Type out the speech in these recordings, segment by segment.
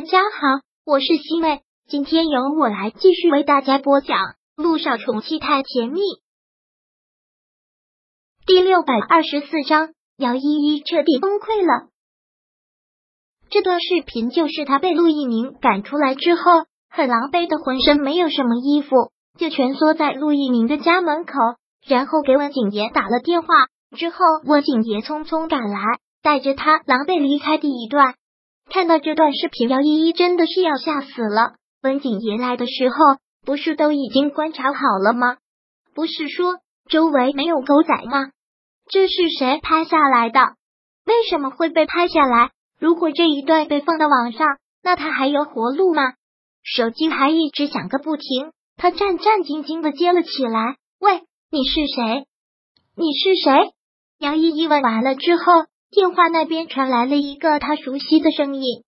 大家好，我是西妹，今天由我来继续为大家播讲《陆少宠妻太甜蜜》第六百二十四章。姚依依彻底崩溃了。这段视频就是他被陆一鸣赶出来之后，很狼狈的，浑身没有什么衣服，就蜷缩在陆一鸣的家门口，然后给温景言打了电话。之后，温景言匆匆赶来，带着他狼狈离开第一段。看到这段视频，姚依依真的是要吓死了。温景言来的时候，不是都已经观察好了吗？不是说周围没有狗仔吗？这是谁拍下来的？为什么会被拍下来？如果这一段被放到网上，那他还有活路吗？手机还一直响个不停，他战战兢兢的接了起来：“喂，你是谁？你是谁？”姚依依问完了之后。电话那边传来了一个他熟悉的声音。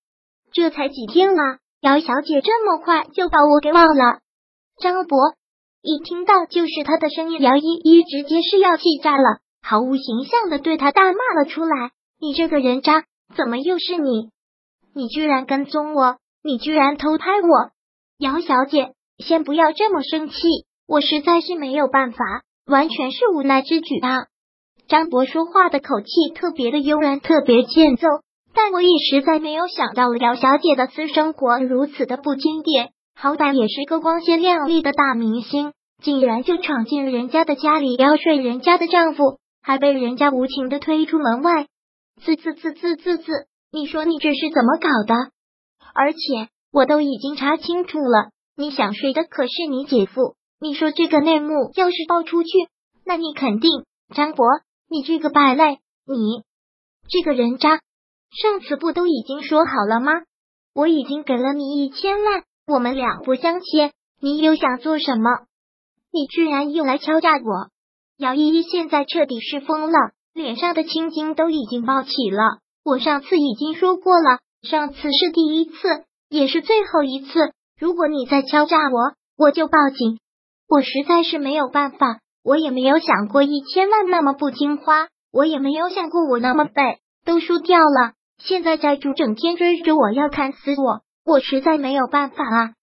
这才几天啊，姚小姐这么快就把我给忘了。张博一听到就是他的声音，姚依依直接是要气炸了，毫无形象的对他大骂了出来：“你这个人渣，怎么又是你？你居然跟踪我，你居然偷拍我！姚小姐，先不要这么生气，我实在是没有办法，完全是无奈之举啊。”张博说话的口气特别的悠然，特别欠揍。但我也实在没有想到，姚小姐的私生活如此的不经典。好歹也是个光鲜亮丽的大明星，竟然就闯进人家的家里，要睡人家的丈夫，还被人家无情的推出门外。滋滋滋滋滋滋，你说你这是怎么搞的？而且我都已经查清楚了，你想睡的可是你姐夫。你说这个内幕要是爆出去，那你肯定张博。你这个败类，你这个人渣！上次不都已经说好了吗？我已经给了你一千万，我们两不相欠。你又想做什么？你居然又来敲诈我！姚依依现在彻底是疯了，脸上的青筋都已经暴起了。我上次已经说过了，上次是第一次，也是最后一次。如果你再敲诈我，我就报警。我实在是没有办法。我也没有想过一千万那么不听话，我也没有想过我那么背，都输掉了。现在债主整天追着我要砍死我，我实在没有办法啊！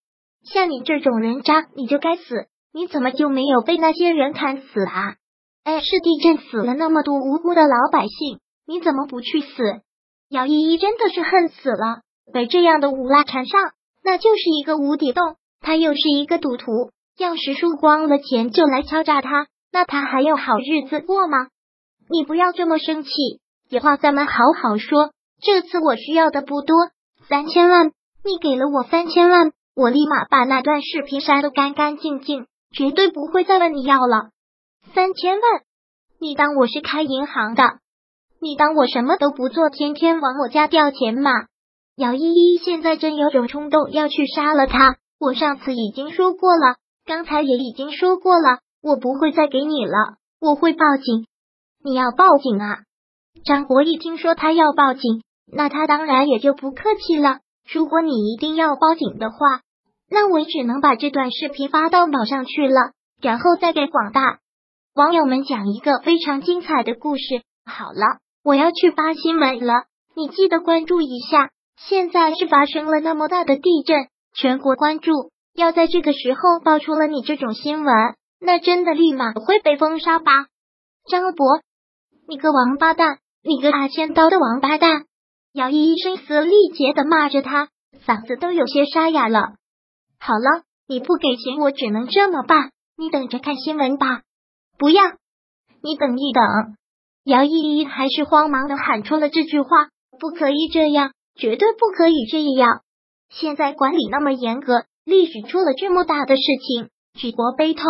像你这种人渣，你就该死！你怎么就没有被那些人砍死啊？哎，是地震死了那么多无辜的老百姓，你怎么不去死？姚依依真的是恨死了，被这样的无赖缠上，那就是一个无底洞。他又是一个赌徒。要是输光了钱就来敲诈他，那他还有好日子过吗？你不要这么生气，有话咱们好好说。这次我需要的不多，三千万，你给了我三千万，我立马把那段视频删得干干净净，绝对不会再问你要了。三千万，你当我是开银行的？你当我什么都不做，天天往我家调钱吗？姚依依现在真有种冲动要去杀了他。我上次已经说过了。刚才也已经说过了，我不会再给你了，我会报警。你要报警啊？张国一听说他要报警，那他当然也就不客气了。如果你一定要报警的话，那我只能把这段视频发到网上去了，然后再给广大网友们讲一个非常精彩的故事。好了，我要去发新闻了，你记得关注一下。现在是发生了那么大的地震，全国关注。要在这个时候爆出了你这种新闻，那真的立马会被封杀吧？张博，你个王八蛋，你个阿千刀的王八蛋！姚依依声嘶力竭的骂着他，嗓子都有些沙哑了。好了，你不给钱，我只能这么办。你等着看新闻吧。不要，你等一等。姚依依还是慌忙的喊出了这句话：不可以这样，绝对不可以这样。现在管理那么严格。历史出了这么大的事情，举国悲痛。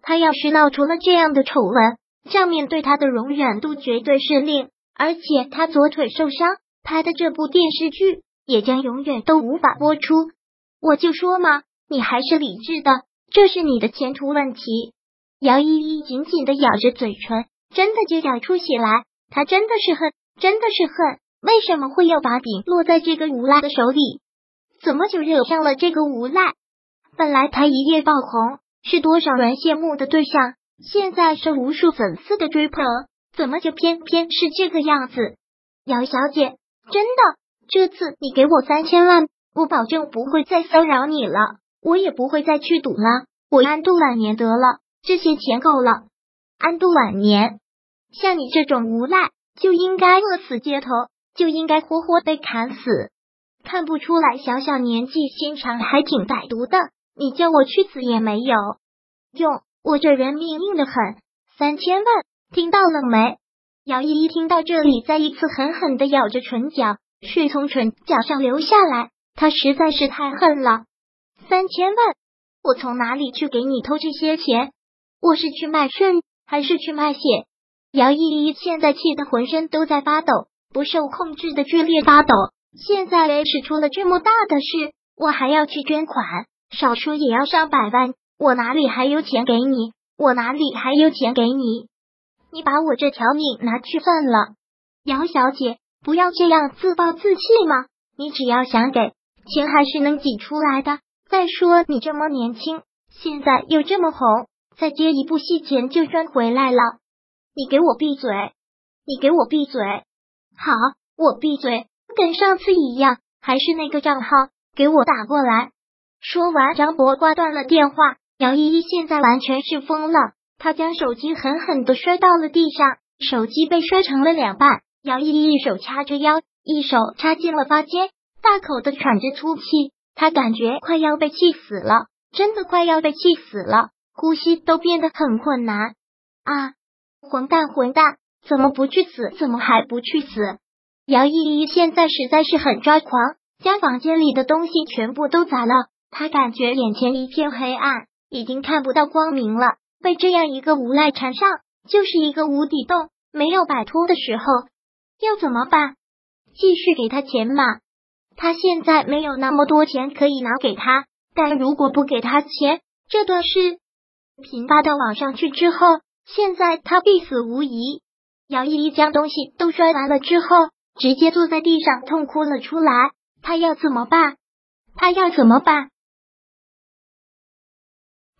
他要是闹出了这样的丑闻，上面对他的容忍度绝对是零。而且他左腿受伤，拍的这部电视剧也将永远都无法播出。我就说嘛，你还是理智的，这是你的前途问题。姚依依紧紧的咬着嘴唇，真的就咬出血来。他真的是恨，真的是恨，为什么会要把柄落在这个无赖的手里？怎么就惹上了这个无赖？本来他一夜爆红，是多少人羡慕的对象，现在是无数粉丝的追捧，怎么就偏偏是这个样子？姚小姐，真的，这次你给我三千万，我保证不会再骚扰你了，我也不会再去赌了。我安度晚年得了，这些钱够了。安度晚年，像你这种无赖就应该饿死街头，就应该活活被砍死。看不出来，小小年纪心肠还挺歹毒的。你叫我去死也没有用，我这人命硬的很。三千万，听到了没？姚依依听到这里，再一次狠狠的咬着唇角，血从唇角上流下来。她实在是太恨了。三千万，我从哪里去给你偷这些钱？我是去卖肾，还是去卖血？姚依依现在气得浑身都在发抖，不受控制的剧烈发抖。现在 H 出了这么大的事，我还要去捐款，少说也要上百万，我哪里还有钱给你？我哪里还有钱给你？你把我这条命拿去算了，姚小姐，不要这样自暴自弃嘛！你只要想给钱，还是能挤出来的。再说你这么年轻，现在又这么红，再接一部戏钱就赚回来了。你给我闭嘴！你给我闭嘴！好，我闭嘴。跟上次一样，还是那个账号，给我打过来。说完，张博挂断了电话。姚依依现在完全是疯了，她将手机狠狠的摔到了地上，手机被摔成了两半。姚依依一手掐着腰，一手插进了发间，大口的喘着粗气，她感觉快要被气死了，真的快要被气死了，呼吸都变得很困难。啊，混蛋混蛋，怎么不去死？怎么还不去死？姚依依现在实在是很抓狂，将房间里的东西全部都砸了，他感觉眼前一片黑暗。已经看不到光明了，被这样一个无赖缠上，就是一个无底洞。没有摆脱的时候，要怎么办？继续给他钱嘛？他现在没有那么多钱可以拿给他，但如果不给他钱，这段视频发到网上去之后，现在他必死无疑。姚依依将东西都摔完了之后，直接坐在地上痛哭了出来。他要怎么办？他要怎么办？